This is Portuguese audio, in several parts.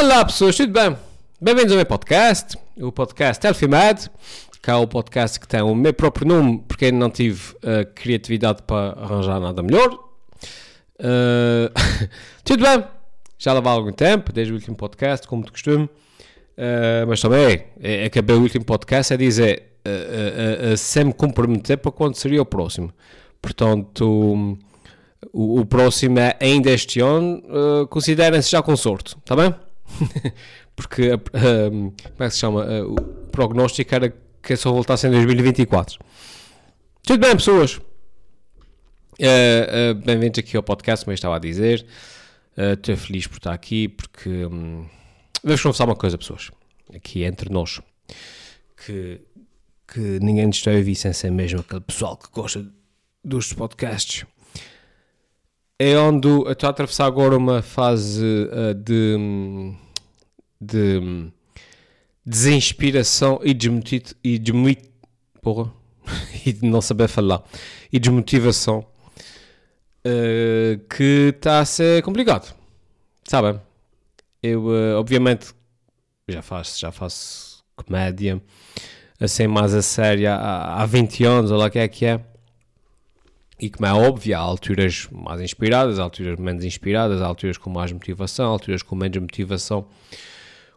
Olá pessoas, tudo bem? Bem-vindos ao meu podcast, o podcast Elfimad, que é o podcast que tem o meu próprio nome, porque ainda não tive a criatividade para arranjar nada melhor. Uh, tudo bem? Já leva algum tempo, desde o último podcast, como de costume. Uh, mas também, é, acabei o último podcast a dizer, sem me comprometer para quando seria o próximo. Portanto, o, próximo é ainda este ano, considerem-se já consorte, está bem? Porque, uh, como é que se chama? Uh, o prognóstico era que só voltasse em 2024. Tudo bem, pessoas? Bem-vindos aqui ao podcast, como eu estava a dizer. Estou feliz por estar aqui porque um, vamos conversar uma coisa, pessoas, aqui entre nós, que, que ninguém nos está a ouvir sem ser mesmo aquele pessoal que gosta dos podcasts é onde estou a atravessar agora uma fase uh, de, de desinspiração e, desmotiv e, desmo porra, e de não saber falar e desmotivação uh, que está a ser complicado. Sabem? Eu, uh, obviamente, já faço, já faço comédia assim mais a sério há, há 20 anos, ou lá que é que é. E como é óbvio, há alturas mais inspiradas, alturas menos inspiradas, alturas com mais motivação, alturas com menos motivação.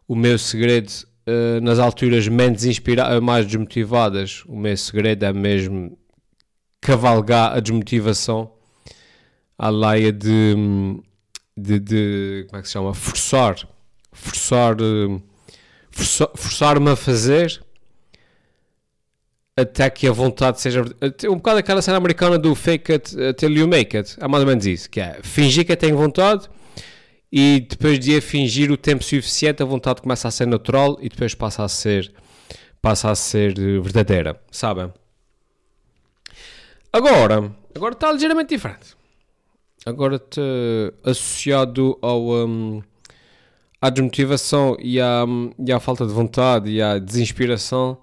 O meu segredo, uh, nas alturas menos inspiradas, mais desmotivadas, o meu segredo é mesmo cavalgar a desmotivação à laia de, de, de, como é que se chama, forçar, forçar, uh, forçar-me a fazer até que a vontade seja. Um bocado aquela cena americana do fake it until you make it. É mais ou menos isso. Que é fingir que tenho vontade e depois de fingir o tempo suficiente, a vontade começa a ser natural e depois passa a ser, passa a ser verdadeira. Sabem? Agora, agora está ligeiramente diferente. Agora associado ao. Um, à desmotivação e à, e à falta de vontade e à desinspiração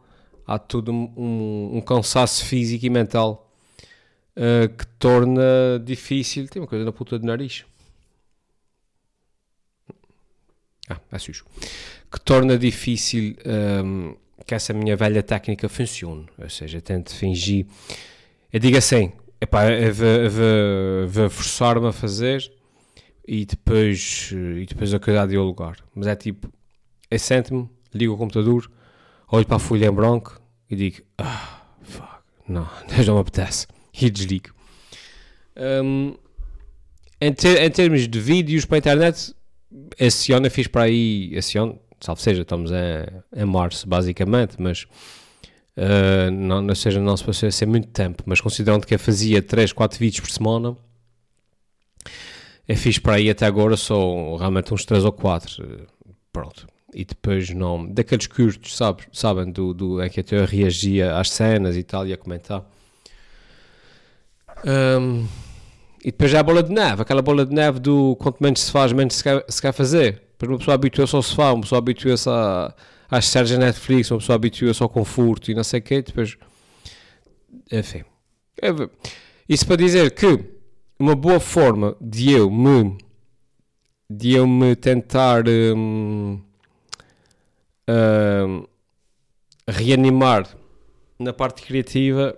há todo um, um cansaço físico e mental uh, que torna difícil. Tem uma coisa na puta do nariz. Ah, é sujo. Que torna difícil um, ehm, que essa minha velha técnica funcione. Ou seja, tento fingir. Eu digo assim: epá, eu vou, forçar-me a fazer e depois, e depois acordar de lugar. Mas é tipo: eu sento-me, ligo o computador, olho para a folha em branco e digo, ah, fuck, não, não me apetece, e desligo. Um, em, ter, em, termos de vídeos para a internet, esse ano eu fiz para aí, esse ano, salvo seja, estamos em, em março basicamente, mas uh, não, não seja, não se passou ser muito tempo, mas considerando que eu fazia 3, 4 vídeos por semana, eu fiz para aí até agora só realmente uns 3 ou 4, pronto e depois não. Daqueles curtos, sabe, sabem? Do, do, é que até eu reagia às cenas e tal, e a comentar. Um, e depois já a bola de neve, aquela bola de neve do quanto menos se faz, menos se quer, se quer fazer. Depois uma pessoa habitua-se ao sofá, uma pessoa habitua-se às séries da Netflix, uma pessoa habitua-se ao conforto e não sei o quê. Depois, enfim. Isso para dizer que uma boa forma de eu me de eu me tentar hum, reanimar na parte criativa,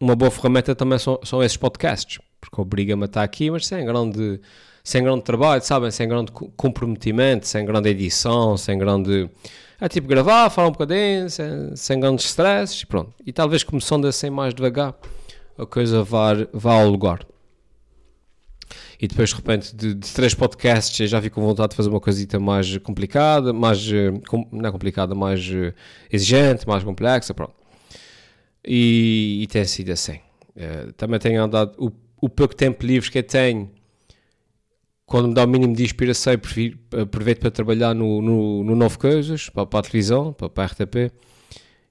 uma boa ferramenta também são, são esses podcasts, porque obriga-me a estar aqui, mas sem grande, sem grande trabalho, sabem? Sem grande comprometimento, sem grande edição, sem grande. É tipo gravar, falar um bocadinho, sem, sem grandes stresses, pronto. E talvez começando assim mais devagar, a coisa vá, vá ao lugar e depois de repente de, de três podcasts já vi com vontade de fazer uma coisita mais complicada, mais, eh, com, não é complicada, mais eh, exigente, mais complexa, pronto. E, e tem sido assim. Uh, também tenho andado, o, o pouco tempo livre que eu tenho, quando me dá o mínimo de inspiração, aproveito para trabalhar no, no, no Novo Coisas, para, para a televisão, para, para a RTP,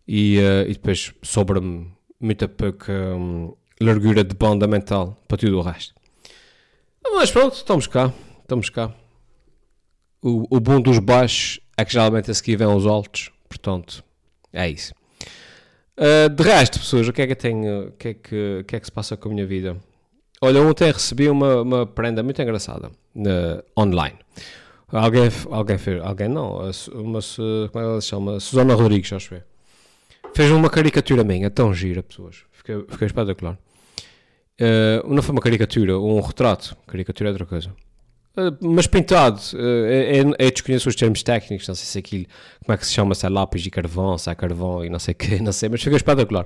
e, uh, e depois sobra-me muita pouca um, largura de banda mental para tudo o resto. Mas pronto, estamos cá. Estamos cá. O, o bom dos baixos é que geralmente a seguir vem os altos. Portanto, é isso. Uh, de resto, pessoas, o que é que tenho? O que é que, que, é que se passa com a minha vida? Olha, ontem recebi uma, uma prenda muito engraçada uh, online. Alguém, alguém fez, alguém não, uma, como é que ela se chama? Susana Rodrigues, acho eu. Fez uma caricatura minha, tão gira, pessoas. Fiquei, fiquei espetacular. Uh, não foi uma caricatura, um retrato. Caricatura é outra coisa. Uh, mas pintado. Uh, eu, eu desconheço os termos técnicos, não sei se aquilo, como é que se chama, se é lápis de carvão, se é carvão e não sei o que, não sei, mas fiquei espetacular.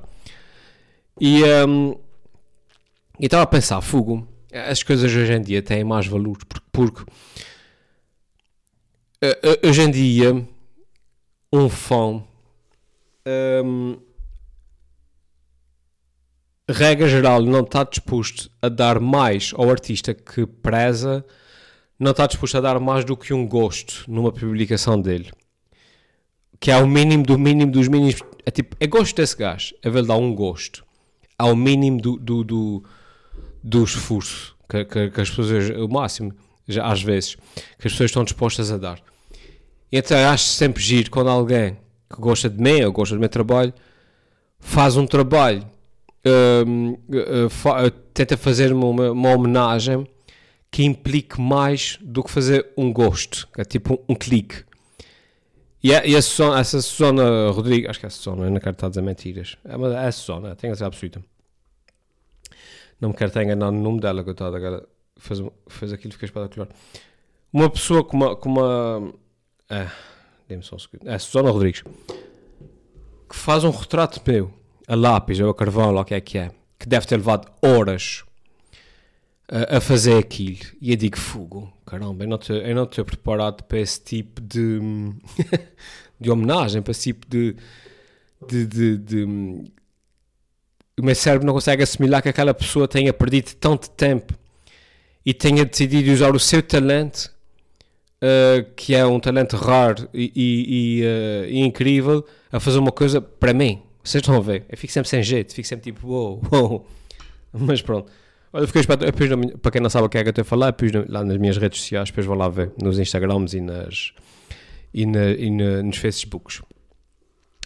E um, estava a pensar, fogo, as coisas hoje em dia têm mais valor, porque, porque hoje em dia um fã um, regra geral, não está disposto a dar mais ao artista que preza, não está disposto a dar mais do que um gosto numa publicação dele. Que é o mínimo do mínimo dos mínimos. É tipo, é gosto desse gajo, é ver dar um gosto. Ao mínimo do, do, do, do esforço que, que, que, as pessoas, o máximo, já, às vezes, que as pessoas estão dispostas a dar. Então acho sempre giro quando alguém que gosta de mim ou gosta do meu trabalho faz um trabalho uh, uh, tenta fazer uma, uma, homenagem que implique mais do que fazer um gosto, é tipo um, um clique. E, a, e a Susana, essa Susana Rodrigues, acho que é a Susana, eu não quero estar a dizer mentiras, é, é a Susana, tenho a ser absoluta. Não me quero estar enganado no nome dela, coitada, ela fez, fez aquilo, fiquei espetacular. Uma pessoa com uma. Com uma é, Dê-me só um segundo. É a Susana Rodrigues, que faz um retrato meu a lápis ou a carvão, lá o que é que é, que deve ter levado horas a, a fazer aquilo. E eu digo, fogo, caramba, eu não estou preparado para esse tipo de, de homenagem, para esse tipo de, de, de, de o meu cérebro não consegue assimilar que aquela pessoa tenha perdido tanto tempo e tenha decidido usar o seu talento, uh, que é um talento raro e, e, e, uh, e, incrível, a fazer uma coisa para mim. Vocês estão a ver? Eu fico sempre sem jeito, fico sempre tipo, uou, wow, uou. Wow. Mas pronto. Olha, fiquei espantado. Para quem não sabe o que é que eu estou a falar, pus lá nas minhas redes sociais, depois vão lá ver, nos Instagrams e, nas, e, na, e na, nos Facebooks.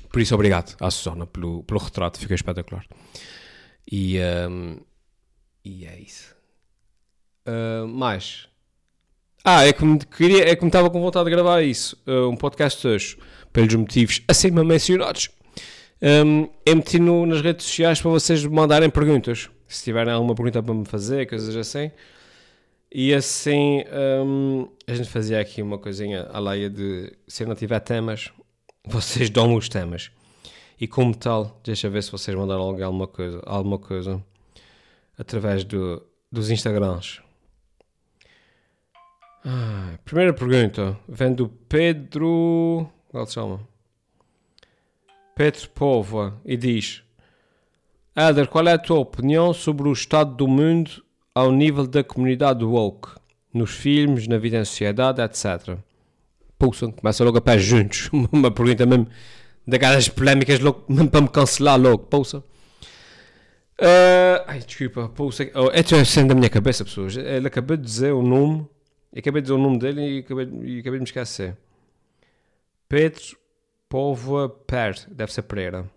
Por isso, obrigado à Susana pelo, pelo retrato, ficou espetacular. E, um, e é isso. Uh, mais. Ah, é que, me queria, é que me estava com vontade de gravar isso. Uh, um podcast hoje, pelos motivos acima mencionados um, eu meti no, nas redes sociais para vocês mandarem perguntas. Se tiverem alguma pergunta para me fazer, coisas assim. E assim um, a gente fazia aqui uma coisinha a leia de se eu não tiver temas, vocês dão os temas. E como tal, deixa ver se vocês mandaram alguma coisa, alguma coisa através do, dos Instagrams. Ah, primeira pergunta vem do Pedro. Qual se chama? Pedro Povoa e diz: Éder, qual é a tua opinião sobre o estado do mundo ao nível da comunidade woke? Nos filmes, na vida em sociedade, etc. Pulsam, começa logo a pé juntos. Uma pergunta mesmo daquelas polémicas logo, mesmo para me cancelar logo. Pulsa. Uh, ai, desculpa, pulsa. Oh, é sendo da minha cabeça, pessoas. Ele acabou de dizer o nome. Acabei de dizer o nome dele e acabei, e acabei de me esquecer. Pedro Povoa Per, deve ser Pereira.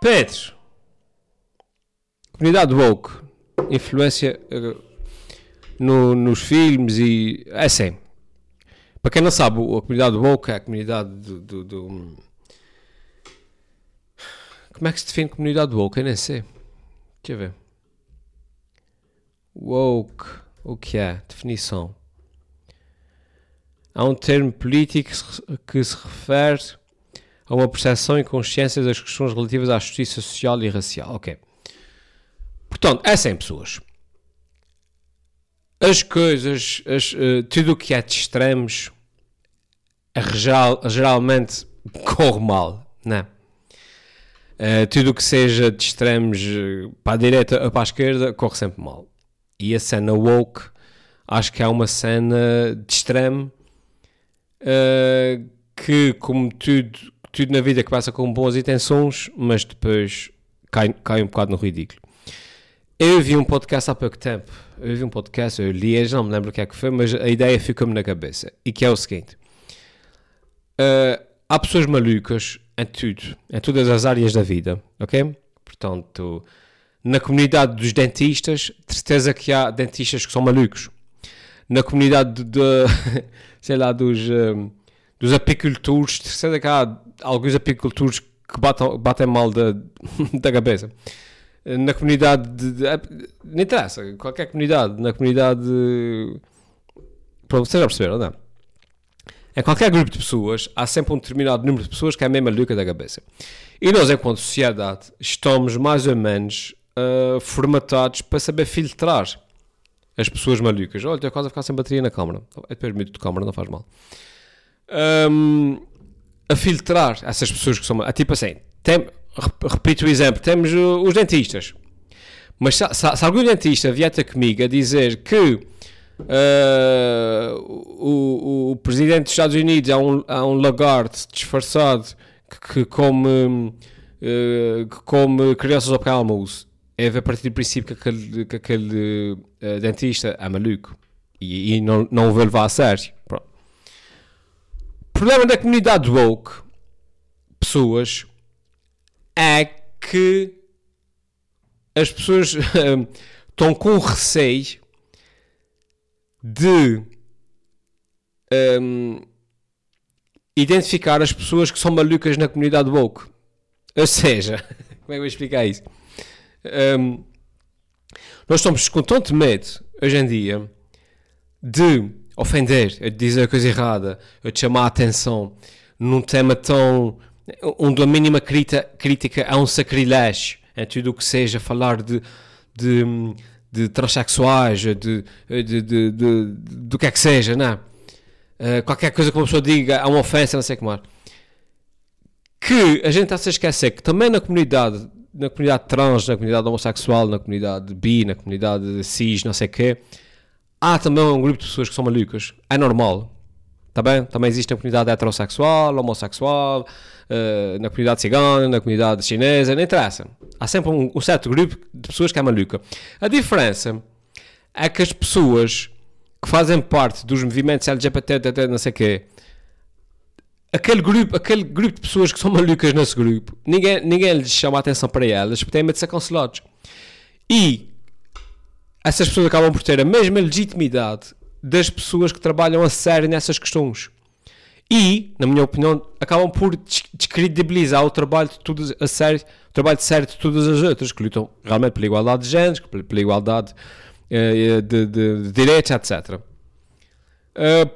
Pedro. Comunidade woke. Influência uh, no, nos filmes e. É assim. Para quem não sabe, a comunidade woke é a comunidade do, do, do. Como é que se define comunidade woke? Eu nem sei. Deixa eu ver. Woke. O que é? Definição. Há um termo político que se refere a uma percepção e consciência das questões relativas à justiça social e racial. Ok. Portanto, é 100 pessoas. As coisas, as, uh, tudo o que é de extremos, geral, geralmente corre mal, né? Uh, tudo o que seja de extremos uh, para a direita ou para a esquerda corre sempre mal. E a cena woke, acho que é uma cena de extremo uh, que, como tudo, tudo na vida passa com boas intenções, mas depois cai, cai um bocado no ridículo. Eu vi um podcast há pouco tempo, eu vi um podcast, eu li, já não me lembro o que é que foi, mas a ideia ficou-me na cabeça, e que é o seguinte, uh, há pessoas malucas em tudo, em todas as áreas da vida, ok? Portanto, na comunidade dos dentistas, de certeza que há dentistas que são malucos. Na comunidade de, sei lá, dos, um, dos apicultores, sei que há alguns apicultores que batem, batem mal da, da cabeça. Na comunidade de, de, Não interessa, qualquer comunidade, na comunidade. Para vocês já perceberam, não? Em qualquer grupo de pessoas, há sempre um determinado número de pessoas que é mesmo maluca da cabeça. E nós, enquanto sociedade, estamos mais ou menos uh, formatados para saber filtrar as pessoas malucas. Olha, tenho quase a ficar sem bateria na câmara. É depois de câmara, não faz mal. Um, a filtrar essas pessoas que são. É tipo assim, tem, repito o exemplo, temos os dentistas. Mas se, se, se algum dentista vier comigo a dizer que uh, o, o, presidente dos Estados Unidos é um, é um lagarto disfarçado que, que come, uh, que come crianças ao pequeno almoço, é a partir do princípio que aquele, que aquele uh, dentista é maluco e, e não, não o vou levar a sério. Pronto. O problema da comunidade woke, pessoas, é que as pessoas estão com receio de um, identificar as pessoas que são malucas na comunidade woke. Ou seja, como é que eu vou explicar isso? Um, nós estamos com tanto medo, hoje em dia, de ofender, de dizer a coisa errada, de chamar a atenção num tema tão. onde a mínima crítica, crítica é um sacrilégio em tudo o que seja falar de, de, de transexuais, de, de, de, do que é que seja, não é? Uh, qualquer coisa que uma pessoa diga é uma ofensa, não sei como é. Que a gente está a se esquecer que também na comunidade, na comunidade trans, na comunidade homossexual, na comunidade bi, na comunidade cis, não sei o quê, há também um grupo de pessoas que são malucas. É normal. Está bem? Também existe na comunidade heterossexual, homossexual, uh, na comunidade cigana, na comunidade chinesa, não interessa. Há sempre um, um, certo grupo de pessoas que é maluca. A diferença é que as pessoas que fazem parte dos movimentos LGBT, não sei o quê, aquele grupo, aquele grupo de pessoas que são malucas nesse grupo, ninguém, ninguém lhes chama a atenção para elas, porque têm medo de ser cancelados. E essas pessoas acabam por ter a mesma legitimidade das pessoas que trabalham a sério nessas questões. E, na minha opinião, acabam por descredibilizar o trabalho de todas a sério, o trabalho de sério de todas as outras que lutam realmente pela igualdade de géneros, pela igualdade uh, de, de, de, direitos, etc. Uh, eh,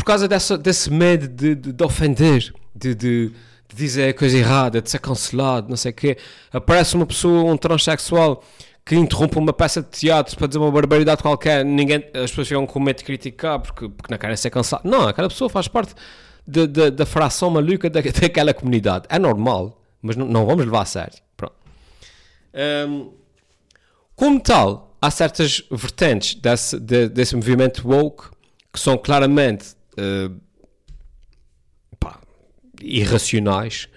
por causa dessa, desse medo de, de, de ofender, de, de, dizer a coisa errada, de ser cancelado, não sei o quê, aparece uma pessoa, um transexual que interrompe uma peça de teatro para dizer uma barbaridade qualquer, ninguém, as pessoas ficam com medo de criticar porque, porque não querem ser cansadas. Não, aquela pessoa faz parte de, de, da fração maluca da, daquela comunidade. É normal, mas não, não vamos levar a sério. Pronto. Um, como tal, há certas vertentes desse, de, desse movimento woke que são claramente uh, pá, irracionais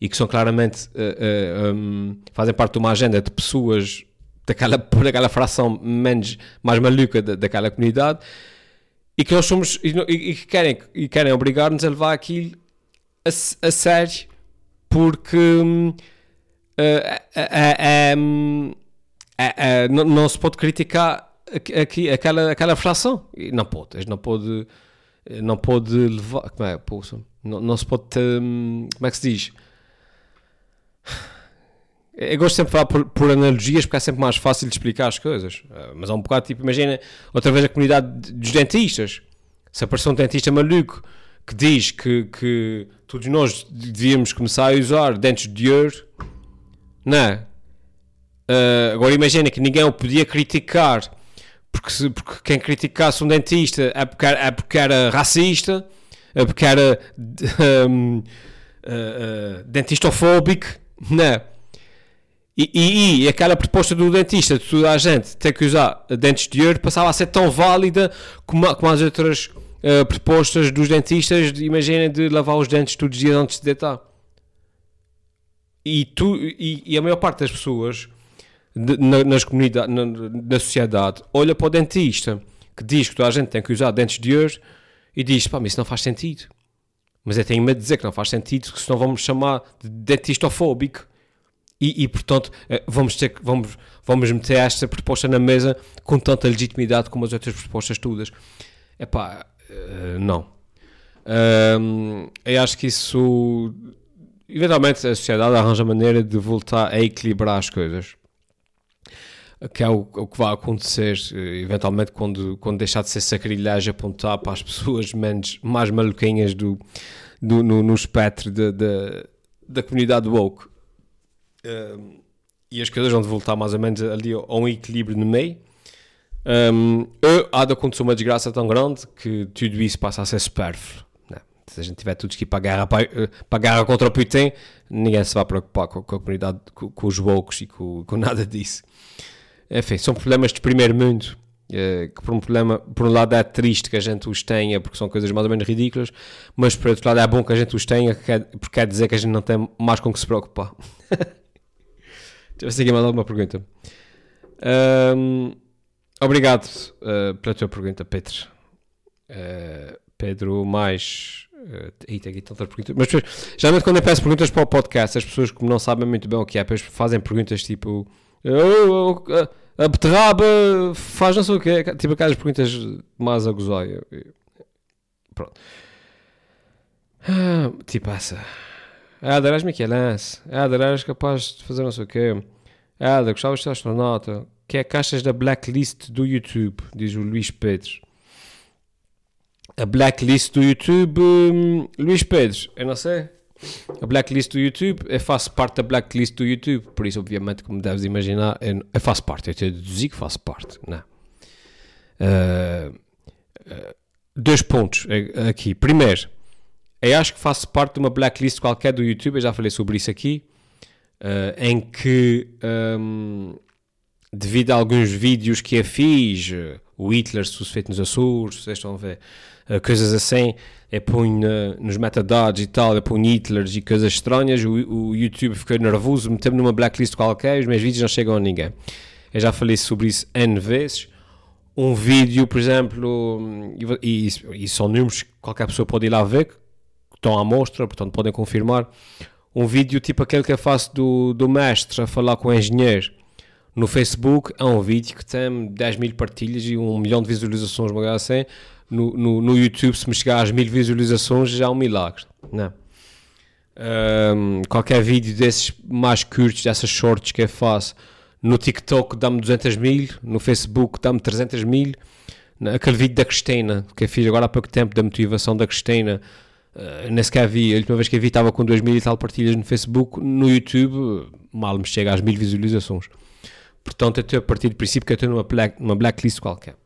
e que são claramente uh, uh, um, fazem parte de uma agenda de pessoas daquela, daquela fração menos, mais maluca da, daquela comunidade e que nós somos e, e, que querem, e querem obrigar-nos a levar aquilo a, a sério porque uh, uh, não, não, se pode criticar aqui, aquela, aquela fração. Não pode, não pode não pode levar como é, não, não se pode ter, hum, como é que se diz eu gosto sempre de falar por, por, analogias porque é sempre mais fácil de explicar as coisas. Uh, mas é um bocado tipo, imagina outra vez a comunidade dos dentistas. Se aparecer um dentista maluco que diz que, que todos nós devíamos começar a usar dentes de ouro, não é? Uh, agora imagina que ninguém o podia criticar porque, se, porque quem criticasse um dentista é porque é porque era racista, é porque era um, uh, uh, dentistofóbico, não é? E, e, e, aquela proposta do dentista de toda a gente ter que usar dentes de ouro passava a ser tão válida como, como as outras uh, propostas dos dentistas, de, imaginem, de lavar os dentes todos os dias antes de deitar. E, tu, e, e a maior parte das pessoas na, nas comunidades, na, na, sociedade olha para o dentista que diz que toda a gente tem que usar dentes de ouro e diz: pá, mas isso não faz sentido. Mas eu tenho medo de dizer que não faz sentido, que senão vamos chamar de dentistofóbico e, e, portanto eh, vamos ter vamos, vamos meter esta proposta na mesa com tanta legitimidade como as outras propostas todas. Epá, uh, não. Um, eu acho que isso eventualmente a sociedade arranja maneira de voltar a equilibrar as coisas que é o, o, que vai acontecer eh, eventualmente quando, quando deixar de ser sacrilhagem apontar para as pessoas menos, mais maluquinhas do, do, no, no espectro de, de, da comunidade woke. Um, e as coisas vão voltar mais ou menos ali a um equilíbrio no meio. Um, há de acontecer uma desgraça tão grande que tudo isso passa a ser supérfluo. Né? Se a gente tiver tudo que ir para a guerra, para, eh, para guerra contra o Putin, ninguém se vai preocupar com, com a comunidade, com, com os woke e com, com nada disso. Enfim, são problemas de primeiro mundo. Uh, que por um problema, por um lado é triste que a gente os tenha porque são coisas mais ou menos ridículas, mas por outro lado é bom que a gente os tenha porque quer dizer que a gente não tem mais com que se preocupar. Deixa eu ver se aqui mais alguma pergunta. Um, obrigado uh, pela tua pergunta, Pedro. Uh, Pedro, mais. Uh, tem aqui tantas perguntas. Mas geralmente quando eu peço perguntas para o podcast, as pessoas que não sabem muito bem o que é, fazem perguntas tipo a beterraba faz não sei o quê. Tipo aquelas perguntas mais a gozar. Pronto. Ah, tipo essa. Ah, darás-me aqui a darás capaz de fazer não sei o quê. Ah, gostavas de ser astronauta. Que é caixas da blacklist do YouTube, diz o Luís Pedro. A blacklist do YouTube, hum, Luís Pedro, eu não sei. A blacklist do YouTube, eu faço parte da blacklist do YouTube, por isso, obviamente, como deves imaginar, eu, eu faço parte, eu te deduzi que faço parte, não. Uh, uh, dois pontos aqui. Primeiro, eu acho que faço parte de uma blacklist qualquer do YouTube, eu já falei sobre isso aqui, uh, em que, um, devido a alguns vídeos que eu fiz, o Hitler suspeito nos Açores, vocês estão a ver, coisas assim, é punho nos metadados e tal, é punho Hitlers e coisas estranhas, o, o YouTube ficou nervoso, meteu-me numa blacklist qualquer, os meus vídeos não chegam a ninguém. Eu já falei sobre isso N vezes. Um vídeo, por exemplo, e, e, e são números que qualquer pessoa pode ir lá ver, que estão à mostra, portanto podem confirmar. Um vídeo tipo aquele que eu faço do, do mestre a falar com o engenheiro no Facebook, é um vídeo que tem 10 mil partilhas e um milhão de visualizações, uma coisa assim no, no, no, YouTube, se me chegar às mil visualizações, já é um milagre. Não. Um, qualquer vídeo desses mais curtos, dessas shorts que eu faço, no TikTok dá-me 200 mil, no Facebook dá-me 300 mil. Aquele vídeo da Cristina, que eu fiz agora há pouco tempo, da motivação da Cristina, uh, nem sequer vi. A última vez que eu vi estava com 2 mil e tal partilhas no Facebook. No YouTube, mal me chega às mil visualizações. Portanto, eu estou a partir do princípio que eu estou numa, black, numa blacklist qualquer.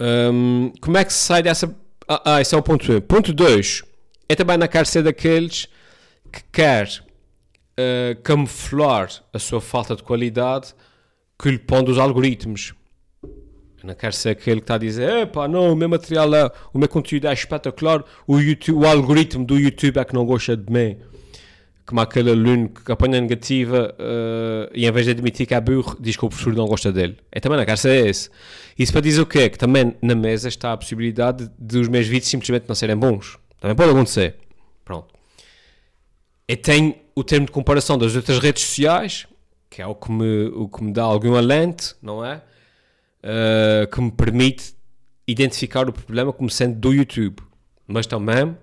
Um, como é que se sai dessa. Ah, ah, esse é o ponto 1. Ponto 2. É também na ser daqueles que quer uh, camuflar a sua falta de qualidade que lhe põe dos algoritmos. Não quer ser aquele que está a dizer: epá, não, o meu material é, o meu conteúdo é espetacular, o, YouTube, o algoritmo do YouTube é que não gosta de mim como aquele aluno que apanha negativa uh, e em vez de admitir que é burro, diz que o professor não gosta dele. É também na caixa é esse. Isso para dizer o quê? Que também na mesa está a possibilidade de os meus vídeos simplesmente não serem bons. Também pode acontecer. Pronto. E tenho o termo de comparação das outras redes sociais, que é o que me, o que me dá algum alento, não é? Uh, que me permite identificar o problema como sendo do YouTube. Mas também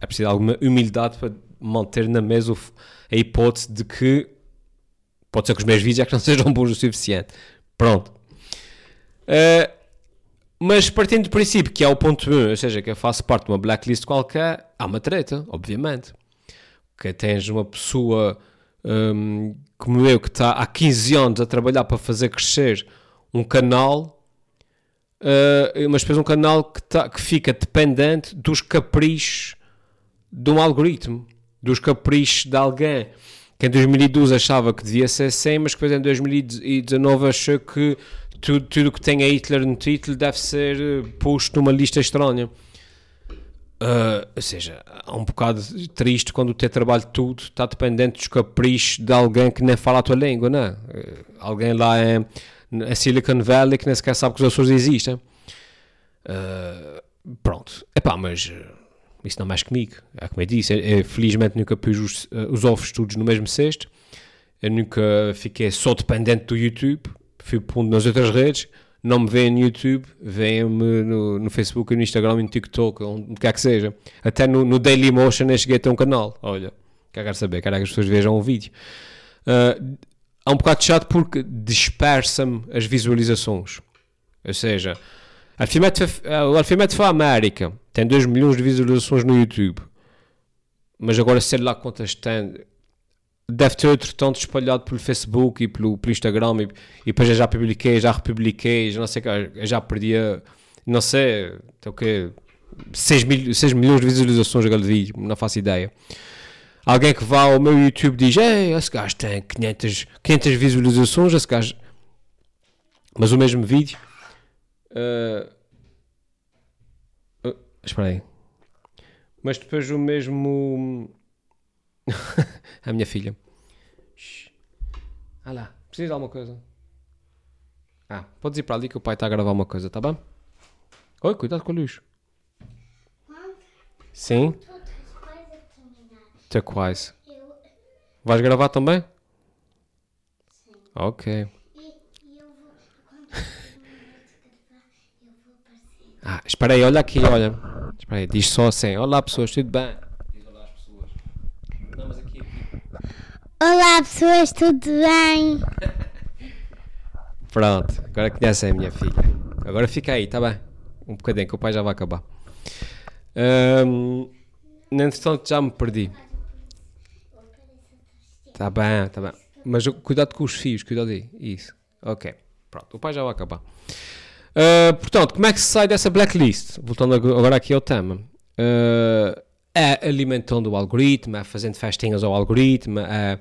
é preciso alguma humildade para manter na mesa a hipótese de que pode ser que os meus vídeos já que não sejam bons o suficiente. Pronto. Uh, mas partindo do princípio que é o ponto 1, ou seja, que eu faço parte de uma blacklist qualquer, há uma treta, obviamente. Que tens uma pessoa um, como eu que está há 15 anos a trabalhar para fazer crescer um canal, uh, mas depois um canal que, tá, que fica dependente dos caprichos de um algoritmo dos caprichos de alguém que em 2012 achava que devia ser 100, mas que depois em 2019 achou que tudo, tudo que tem a Hitler no título deve ser eh, posto numa lista estranha. Uh, ou seja, é um bocado triste quando o teu trabalho tudo está dependente dos caprichos de alguém que nem fala a tua língua, não é? Uh, alguém lá em, em Silicon Valley que nem sequer sabe que os Açores existem. Uh, pronto. Epá, mas isso não mexe comigo. É como eu disse, eu, eu, felizmente nunca pus os, os ovos todos no mesmo cesto. Eu nunca fiquei só dependente do YouTube. Fui pondo nas outras redes. Não me veem no YouTube, veem-me no, no, Facebook, no Instagram, no TikTok, onde quer que seja. Até no, no Daily Motion eu cheguei a ter um canal. Olha, quero saber, quero que as pessoas vejam o vídeo. Uh, há um bocado chato porque dispersa-me as visualizações. Ou seja, o Alfimet foi a América, tem 2 milhões de visualizações no YouTube. Mas agora sei lá quantas tem. Deve ter outro tanto espalhado pelo Facebook e pelo, pelo Instagram. E, e depois eu já publiquei, já republiquei, já não sei eu já perdi não sei, o quê? 6, mil, 6 milhões de visualizações aquele vídeo, não faço ideia. Alguém que vá ao meu YouTube diz: Ei, esse gajo tem 500, 500 visualizações, esse gajo. Mas o mesmo vídeo Uh, uh, espera aí. Mas depois o mesmo. a minha filha. Ah lá, precisa de alguma coisa? Ah, podes ir para ali que o pai está a gravar uma coisa, tá bem? Oi, cuidado com o lixo. Sim? Estou quase. Vais gravar também? Sim. Ok. Ah, espera aí, olha aqui, olha. Espera aí, diz só assim. Olá pessoas, tudo bem? Diz olá às pessoas. Não, mas aqui, aqui. Olá pessoas, tudo bem? Pronto, agora conhecem a minha filha. Agora fica aí, tá bem? Um bocadinho, que o pai já vai acabar. Um, entretanto, já me perdi. Tá bem, tá bem. Mas cuidado com os fios, cuidado aí. Isso. Ok. Pronto, o pai já vai acabar. Uh, portanto, como é que se sai dessa blacklist? Voltando agora aqui ao tema. Uh, é alimentando o algoritmo, é fazendo festinhas ao algoritmo, é,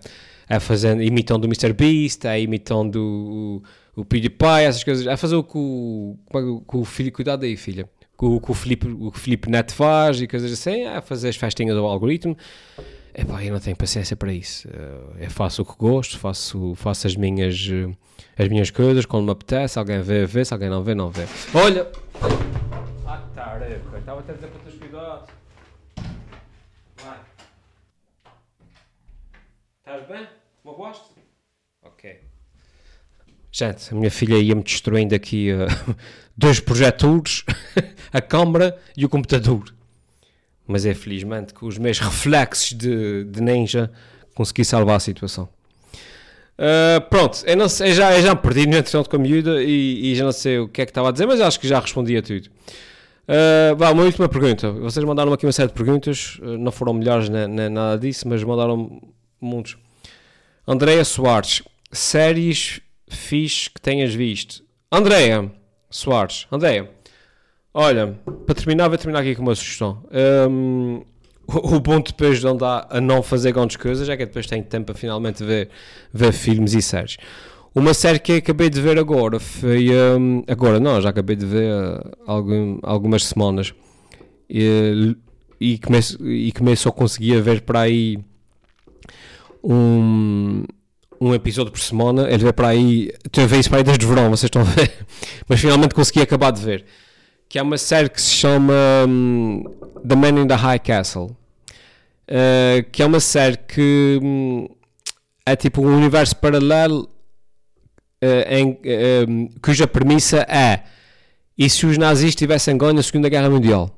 é fazendo, imitando o MrBeast, é imitando o, o PewDiePie, essas coisas. É fazer o que o, é o filho, cuidado aí, filha, o que o Felipe, o Felipe Neto faz e coisas assim, é fazer as festinhas ao algoritmo. Epá, eu não tenho paciência para isso. Eu faço o que gosto, faço, faço as minhas as minhas coisas quando me apetece. Alguém vê, vê. Se alguém não vê, não vê. Olha! Ah, tarefa. Estava até a dizer para teres cuidado. Vai. Estás bem? Uma gosto? Ok. Gente, a minha filha ia-me destruindo aqui uh, dois projetores, a câmara e o computador. Mas é felizmente que os meus reflexos de, de ninja consegui salvar a situação. Uh, pronto, eu, não sei, eu, já, eu já me perdi no entretanto com a miúda e, e, já não sei o que é que estava a dizer, mas acho que já respondi a tudo. Uh, uma última pergunta. Vocês mandaram aqui uma série de perguntas, uh, não foram melhores nem, nem, nada disso, mas mandaram muitos. Andréia Soares, séries fixe que tenhas visto. Andréia Soares, Andréia, olha, para terminar, vou terminar aqui com uma sugestão. Um, o, bom depois de andar a não fazer grandes coisas é que depois tenho tempo para finalmente ver, ver filmes e séries. Uma série que acabei de ver agora foi. Um, agora não, já acabei de ver uh, algum, algumas semanas. E, e, começo, e começo a conseguir ver para aí um, um episódio por semana. Ele vê para aí. Estou a ver isso para aí desde o verão, vocês estão a ver. Mas finalmente consegui acabar de ver que é uma série que se chama um, The Man in the High Castle, uh, que é uma série que um, é tipo um universo paralelo uh, em, uh, cuja premissa é e se os nazis tivessem ganho a Segunda Guerra Mundial?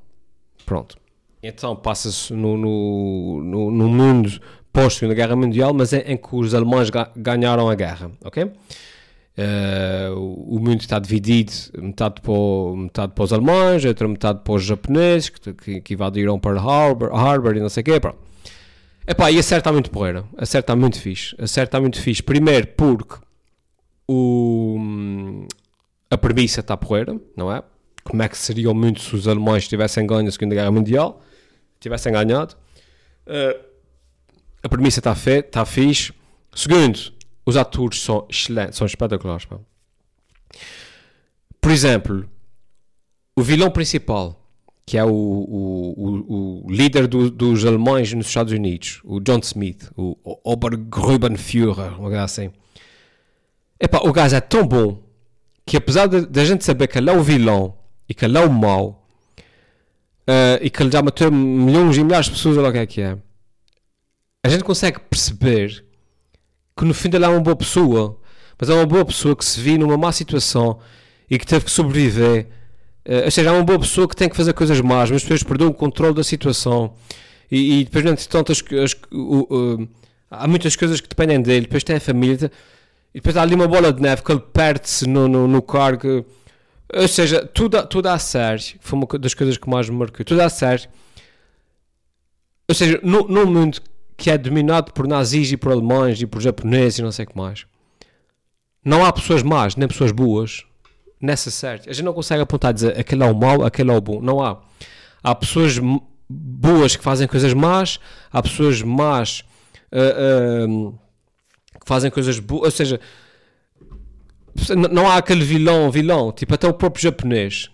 Pronto. Então passa-se no, no, no, no mundo pós-Segunda Guerra Mundial, mas em, em que os alemães ga ganharam a guerra, ok? Uh, o mundo está dividido, metade para, o, metade para os alemães, outra metade para os japoneses, que, que, que invadiram para Harbor, Harbor e não sei o quê. Pronto. Epá, e a série está muito porreira. A série está muito fixe. A muito fixe. Primeiro porque o, a premissa está porreira, não é? Como é que seria o mundo se os alemães tivessem ganho a Segunda Guerra Mundial? Tivessem ganhado. Uh, a premissa está, está fixe. Segundo, os atores são excelentes, são espetaculares. Pá. Por exemplo, o vilão principal, que é o, o, o, o líder do, dos alemães nos Estados Unidos, o John Smith, o, o Obergrubenführer, uma coisa assim. Epá, o gajo é tão bom que apesar da gente saber que ele é o vilão e que ele é o mau, uh, e que ele já matou milhões e milhares de pessoas, olha o que é que é. A gente consegue perceber que no fim dele é uma boa pessoa, mas é uma boa pessoa que se viu numa má situação e que teve que sobreviver. Uh, ou seja, é uma boa pessoa que tem que fazer coisas más, mas depois perdeu o controle da situação e, e depois, entretanto, as, as, uh, uh, há muitas coisas que dependem dele. Depois tem a família e depois há ali uma bola de neve que ele perde-se no, no, no cargo. Ou seja, tudo, tudo a sério. Foi uma das coisas que mais me marcou. Tudo a sério. Ou seja, no mundo que é dominado por nazis e por alemães e por japoneses e não sei o que mais, não há pessoas más nem pessoas boas nessa série. A gente não consegue apontar e dizer aquele é o mau, aquele é o bom. Não há. Há pessoas boas que fazem coisas más, há pessoas más. Uh, uh, que fazem coisas boas, ou seja, não há aquele vilão, vilão, tipo até o próprio japonês,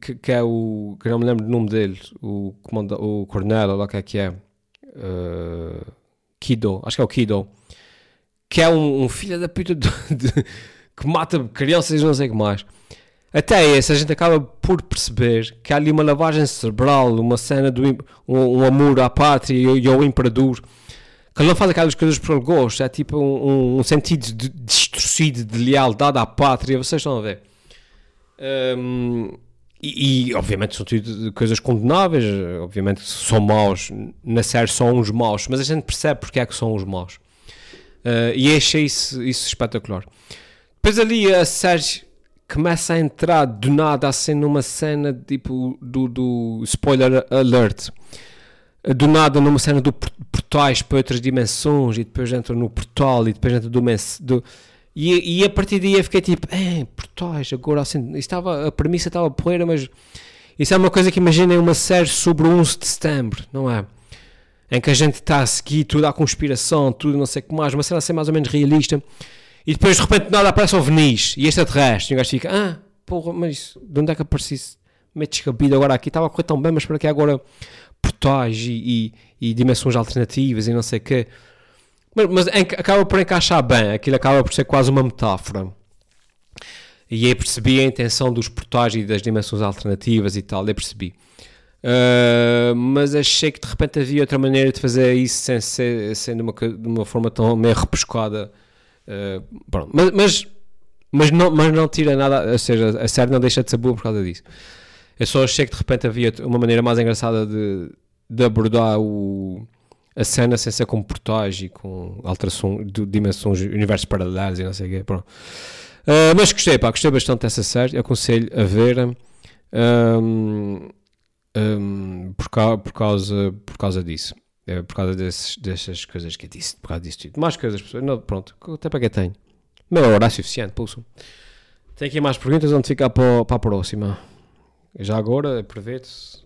que, que é o, que não me lembro do nome dele, o, comanda, o coronel, ou lá que é que é, uh, Kido, acho que é o Kido, que é um, um filho da puta de, de, que mata crianças e não sei o que mais. Até esse a gente acaba por perceber que há ali uma lavagem cerebral, uma cena de um, um amor à pátria e, ao imperador que ele não faz aquelas coisas por gosto, é tipo um, um sentido de, distorcido de lealdade à pátria, vocês estão a ver. Um, e, obviamente são tudo coisas condenáveis, obviamente são maus, na série são uns maus, mas a gente percebe porque é que são os maus. Uh, e achei isso, isso espetacular. Depois ali a série começa a entrar do nada assim numa cena tipo do, do spoiler alert do nada numa cena do portais para outras dimensões e depois entra no portal e depois entra do, do e, e a partir daí eu fiquei tipo, é, portais, agora assim, estava, a premissa estava poeira, mas isso é uma coisa que imaginem uma série sobre o 11 de setembro, não é? Em que a gente está a seguir tudo à conspiração, tudo não sei o que mais, uma cena assim mais ou menos realista, e depois de repente nada aparece o Venice e este terrestre, e o gajo fica, ah, porra, mas de onde é que apareci? Meio descabido agora aqui, estava a correr tão bem, mas para que agora portais e, e, e, dimensões alternativas e não sei o quê. Mas, mas acaba por encaixar bem, aquilo acaba por ser quase uma metáfora. E aí percebi a intenção dos portais e das dimensões alternativas e tal, eu percebi. Uh, mas achei que de repente havia outra maneira de fazer isso sem ser sendo uma, de uma forma tão meio repescada. Uh, mas, mas, mas, não, mas não tira nada, ou seja, a série não deixa de ser boa por causa disso. Eu só achei que de repente havia uma maneira mais engraçada de, de abordar o, a cena sem ser com portais e com alterações de dimensões, universos paralelos e não sei o quê. Pronto. Uh, mas gostei, pá, gostei bastante dessa série. Aconselho a ver um, um, por, causa, por, causa, por causa disso. É, por causa desses, dessas coisas que eu disse, por causa disso tudo. Mais coisas, não, pronto, até para que tenho. Meia hora é suficiente, pulso. Tem aqui mais perguntas onde ficar para, para a próxima. Já agora, aproveito-se.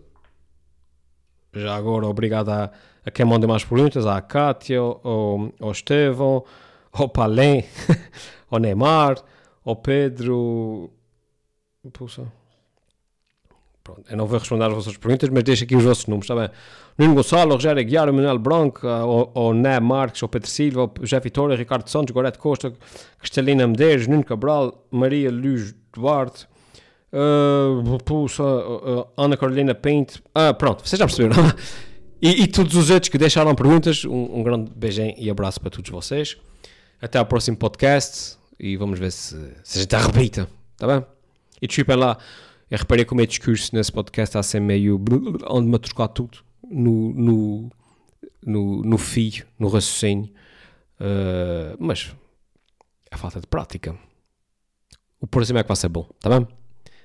Já agora, obrigado a, a quem manda mais perguntas, à Kátia, ao, ao Estevão, ao Palém, ao Neymar, ao Pedro. Pronto, eu não vou responder às vossas perguntas, mas deixo aqui os vossos números, está bem? Nuno Gonçalo, Rogério Aguiar, Manuel Branco, ao, ao Né Marques, ao Pedro Silva, ao José Vitória, Ricardo Santos, Gorete Costa, Cristalina Medeiros, Nuno Cabral, Maria Luz Duarte, Uh, puxa, uh, Ana Carolina Paint. Ah, pronto, vocês já perceberam. e, e, todos os outros que deixaram perguntas, um, um, grande beijinho e abraço para todos vocês. Até ao próximo podcast e vamos ver se, se a gente arrebita, tá bem? E desculpem lá, eu reparei que o meu discurso nesse podcast está a ser meio. onde-me a trocar tudo no, no, no, no fio, no raciocínio. Uh, mas é falta de prática. O próximo é que vai ser bom, tá bem?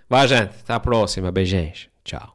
Vai, gente. Até a próxima. Beijinhos. Tchau.